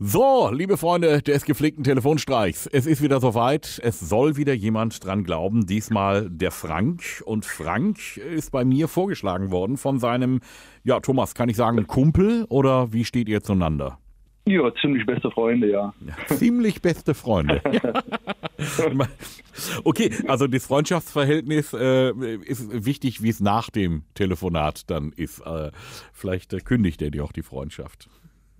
So, liebe Freunde des gepflegten Telefonstreichs, es ist wieder soweit. Es soll wieder jemand dran glauben, diesmal der Frank. Und Frank ist bei mir vorgeschlagen worden von seinem, ja, Thomas, kann ich sagen, Kumpel oder wie steht ihr zueinander? Ja, ziemlich beste Freunde, ja. ja ziemlich beste Freunde. okay, also das Freundschaftsverhältnis äh, ist wichtig, wie es nach dem Telefonat dann ist. Äh, vielleicht äh, kündigt er dir auch die Freundschaft.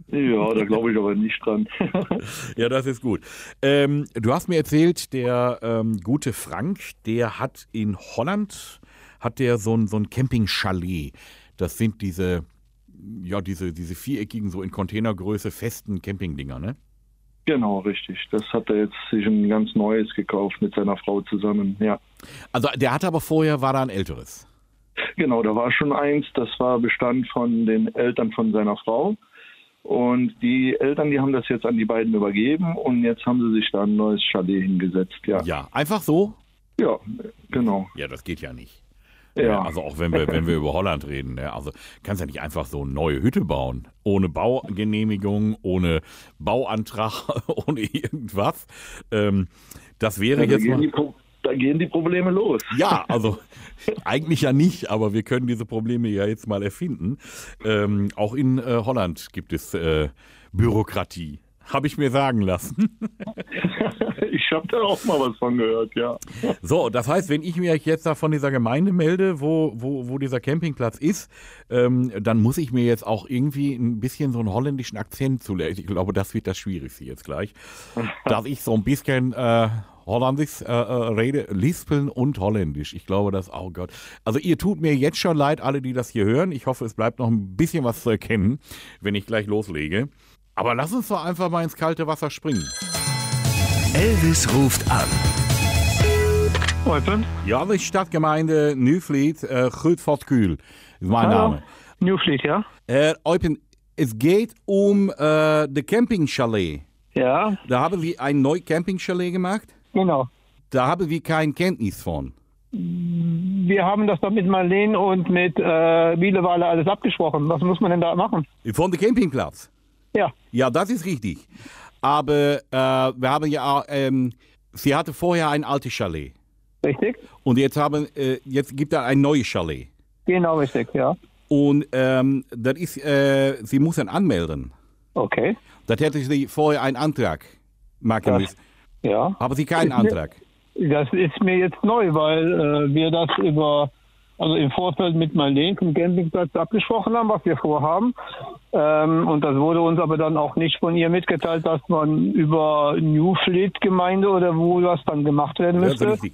Ja, da glaube ich aber nicht dran. ja, das ist gut. Ähm, du hast mir erzählt, der ähm, gute Frank, der hat in Holland, hat der so ein, so ein Camping-Chalet. Das sind diese, ja, diese, diese viereckigen, so in Containergröße festen Campingdinger, ne? Genau, richtig. Das hat er jetzt sich ein ganz neues gekauft mit seiner Frau zusammen, ja. Also der hatte aber vorher, war da ein älteres? Genau, da war schon eins, das war Bestand von den Eltern von seiner Frau. Und die Eltern, die haben das jetzt an die beiden übergeben und jetzt haben sie sich da ein neues Chalet hingesetzt, ja. Ja, einfach so? Ja, genau. Ja, das geht ja nicht. Ja. also auch wenn wir, wenn wir über Holland reden, ne? also kannst ja nicht einfach so eine neue Hütte bauen, ohne Baugenehmigung, ohne Bauantrag, ohne irgendwas. Ähm, das wäre ja, jetzt mal da gehen die Probleme los. Ja, also eigentlich ja nicht, aber wir können diese Probleme ja jetzt mal erfinden. Ähm, auch in äh, Holland gibt es äh, Bürokratie. Habe ich mir sagen lassen. ich habe da auch mal was von gehört, ja. So, das heißt, wenn ich mir jetzt da von dieser Gemeinde melde, wo, wo, wo dieser Campingplatz ist, ähm, dann muss ich mir jetzt auch irgendwie ein bisschen so einen holländischen Akzent zulegen. Ich glaube, das wird das Schwierigste jetzt gleich. Dass ich so ein bisschen äh, Holländisch äh, äh, rede, Lispeln und Holländisch. Ich glaube, das, oh Gott. Also ihr tut mir jetzt schon leid, alle, die das hier hören. Ich hoffe, es bleibt noch ein bisschen was zu erkennen, wenn ich gleich loslege. Aber lass uns doch einfach mal ins kalte Wasser springen. Elvis ruft an. Heute? Ja, die Stadtgemeinde Nieuwvliet, äh, Grootvatkühl ist mein Hallo. Name. Nieuwvliet, ja. Äh, Eupen, es geht um äh, das Campingchalet. Ja. Da haben wir ein neues Campingchalet gemacht. Genau. Da haben wir keine Kenntnis von. Wir haben das dann mit Marlene und mit äh, Bielewalle alles abgesprochen. Was muss man denn da machen? Von dem Campingplatz? Ja. Ja, das ist richtig. Aber äh, wir haben ja, ähm, sie hatte vorher ein altes Chalet. Richtig. Und jetzt haben, äh, jetzt gibt es ein neues Chalet. Genau, richtig, ja. Und ähm, das ist, äh, sie müssen anmelden. Okay. Das hätte sie vorher einen Antrag machen müssen. Ja. Aber sie keinen Antrag. Das ist mir jetzt neu, weil äh, wir das über, also im Vorfeld mit Marlene vom Campingplatz abgesprochen haben, was wir vorhaben. Ähm, und das wurde uns aber dann auch nicht von ihr mitgeteilt, dass man über Newfleet-Gemeinde oder wo das dann gemacht werden müsste. Ja,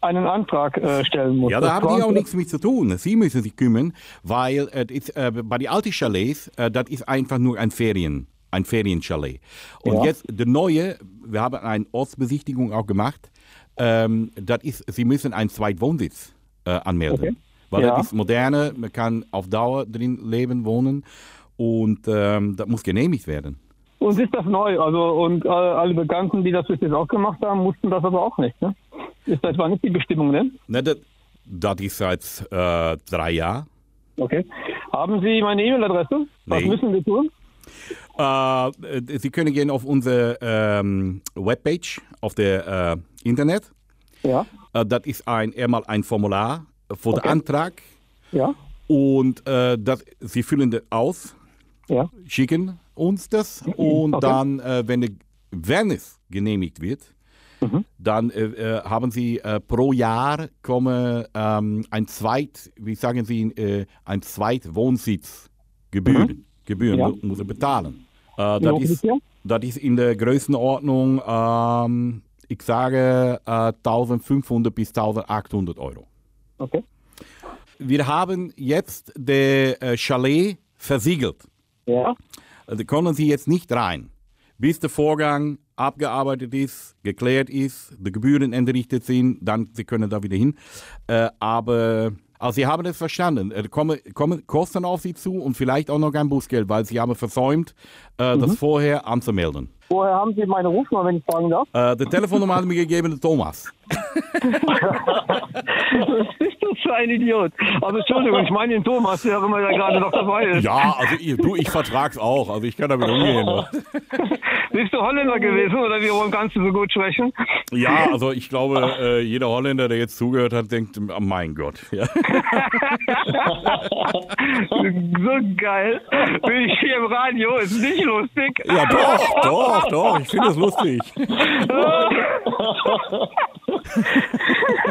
einen Antrag äh, stellen muss. Ja, da haben die auch nichts mit zu tun. Sie müssen sich kümmern, weil äh, ist, äh, bei den alten Chalets, äh, das ist einfach nur ein Ferien ein Ferienchalet. Und ja. jetzt der neue, wir haben eine Ortsbesichtigung auch gemacht, ähm, das ist, Sie müssen einen Zweitwohnsitz äh, anmelden. Okay. Weil ja. das ist moderne, man kann auf Dauer drin leben, wohnen und ähm, das muss genehmigt werden. Und ist das neu? Also und äh, alle Bekannten, die das bis jetzt auch gemacht haben, mussten das aber auch nicht. Ne? Ist das war nicht die Bestimmung, ne? ne das, das ist seit äh, drei Jahren. Okay. Haben Sie meine E-Mail-Adresse? Was nee. müssen wir tun? Äh, Sie können gehen auf unsere ähm, Webpage auf der äh, Internet. Ja. Äh, das ist ein, einmal ein Formular für okay. den Antrag. Ja. Und äh, das, Sie füllen das aus, ja. schicken uns das und okay. dann, äh, wenn, wenn es genehmigt wird, mhm. dann äh, haben Sie pro Jahr komme ähm, ein Zweit, wie sagen Sie, ein Zweitwohnsitz Gebühren. Mhm. Gebühren ja. muss er bezahlen. Äh, das, ist, das ist in der Größenordnung, ähm, ich sage, äh, 1500 bis 1800 Euro. Okay. Wir haben jetzt der äh, Chalet versiegelt. Ja. Da können Sie jetzt nicht rein, bis der Vorgang abgearbeitet ist, geklärt ist, die Gebühren entrichtet sind, dann Sie können da wieder hin. Äh, aber Also Sie haben es verstanden. Äh, Kommen komme Kosten auf Sie zu und vielleicht auch noch kein Bußgeld, weil Sie haben versäumt, äh, das vorher anzumelden. Woher haben Sie meine Rufnummer, wenn ich fragen darf? Äh, die Telefonnummer hat mir gegeben der Thomas. Was ist das für ein Idiot? Also Entschuldigung, ich meine den Thomas, der auch immer da gerade noch dabei ist. Ja, also ich, du, ich vertrag's auch. Also ich kann damit umgehen. Bist du Holländer gewesen oder wie warum kannst du so gut sprechen? Ja, also ich glaube, äh, jeder Holländer, der jetzt zugehört hat, denkt, oh mein Gott. Ja. So geil. Bin ich hier im Radio, ist nicht lustig. ja, doch, doch, doch. Ich finde es lustig.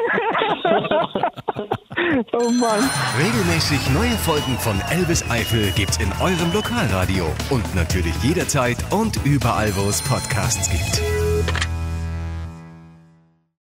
Oh Mann. Regelmäßig neue Folgen von Elvis Eifel gibt's in eurem Lokalradio und natürlich jederzeit und überall, wo es Podcasts gibt.